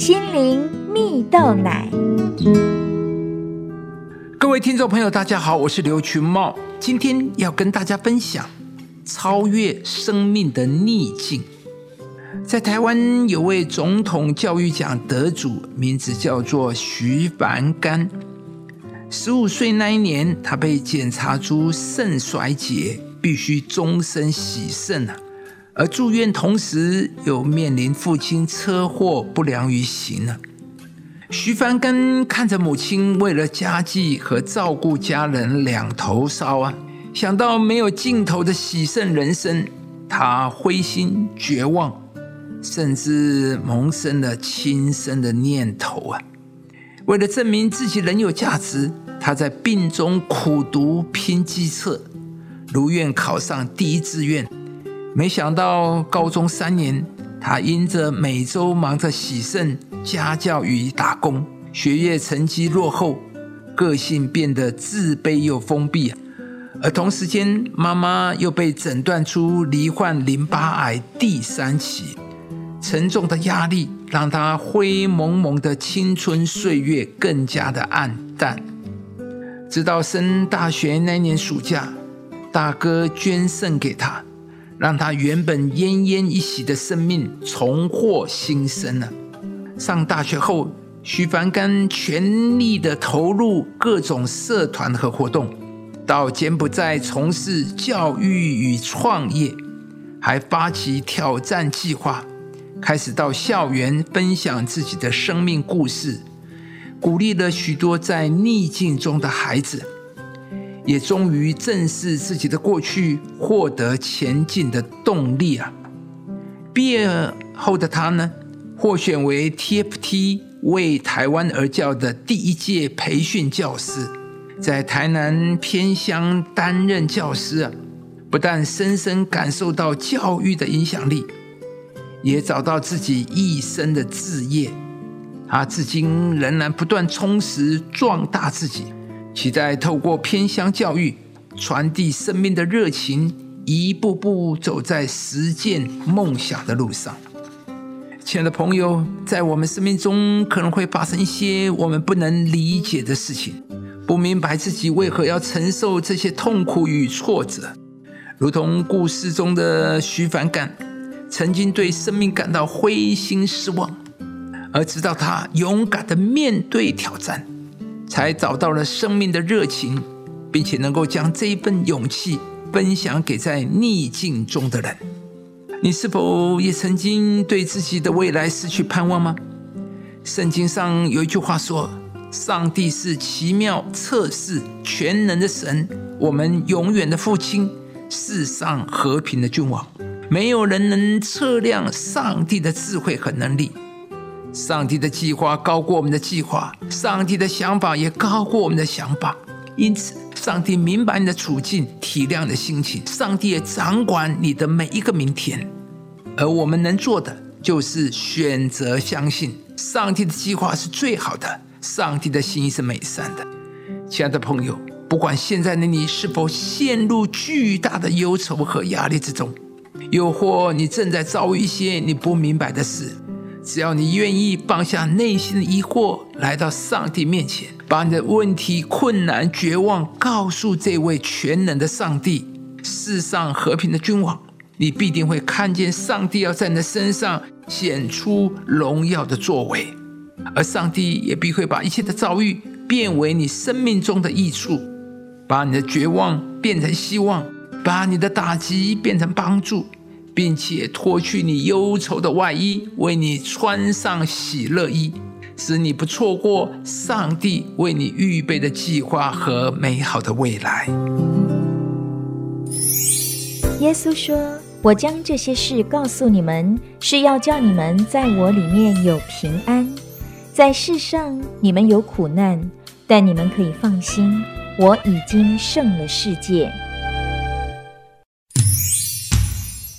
心灵蜜豆奶。各位听众朋友，大家好，我是刘群茂，今天要跟大家分享超越生命的逆境。在台湾有位总统教育奖得主，名字叫做徐凡干。十五岁那一年，他被检查出肾衰竭，必须终身洗肾啊。而住院同时，又面临父亲车祸不良于行呢。徐凡根看着母亲为了家计和照顾家人两头烧啊，想到没有尽头的喜胜人生，他灰心绝望，甚至萌生了轻生的念头啊。为了证明自己仍有价值，他在病中苦读拼机测，如愿考上第一志愿。没想到高中三年。他因着每周忙着洗肾、家教与打工，学业成绩落后，个性变得自卑又封闭。而同时间，妈妈又被诊断出罹患淋巴癌第三期，沉重的压力让他灰蒙蒙的青春岁月更加的暗淡。直到升大学那年暑假，大哥捐肾给他。让他原本奄奄一息的生命重获新生了。上大学后，徐凡干全力的投入各种社团和活动，到柬埔寨从事教育与创业，还发起挑战计划，开始到校园分享自己的生命故事，鼓励了许多在逆境中的孩子。也终于正视自己的过去，获得前进的动力啊！毕业后的他呢，获选为 TFT 为台湾而教的第一届培训教师，在台南偏乡担任教师啊，不但深深感受到教育的影响力，也找到自己一生的志业。他至今仍然不断充实壮大自己。期待透过偏乡教育传递生命的热情，一步步走在实践梦想的路上。亲爱的朋友，在我们生命中可能会发生一些我们不能理解的事情，不明白自己为何要承受这些痛苦与挫折。如同故事中的徐凡干，曾经对生命感到灰心失望，而直到他勇敢的面对挑战。才找到了生命的热情，并且能够将这一份勇气分享给在逆境中的人。你是否也曾经对自己的未来失去盼望吗？圣经上有一句话说：“上帝是奇妙测试全能的神，我们永远的父亲，世上和平的君王。没有人能测量上帝的智慧和能力。”上帝的计划高过我们的计划，上帝的想法也高过我们的想法。因此，上帝明白你的处境，体谅你的心情。上帝也掌管你的每一个明天。而我们能做的，就是选择相信上帝的计划是最好的，上帝的心意是美善的。亲爱的朋友，不管现在的你是否陷入巨大的忧愁和压力之中，又或你正在遭遇一些你不明白的事。只要你愿意放下内心的疑惑，来到上帝面前，把你的问题、困难、绝望告诉这位全能的上帝，世上和平的君王，你必定会看见上帝要在你的身上显出荣耀的作为，而上帝也必会把一切的遭遇变为你生命中的益处，把你的绝望变成希望，把你的打击变成帮助。并且脱去你忧愁的外衣，为你穿上喜乐衣，使你不错过上帝为你预备的计划和美好的未来。耶稣说：“我将这些事告诉你们，是要叫你们在我里面有平安。在世上你们有苦难，但你们可以放心，我已经胜了世界。”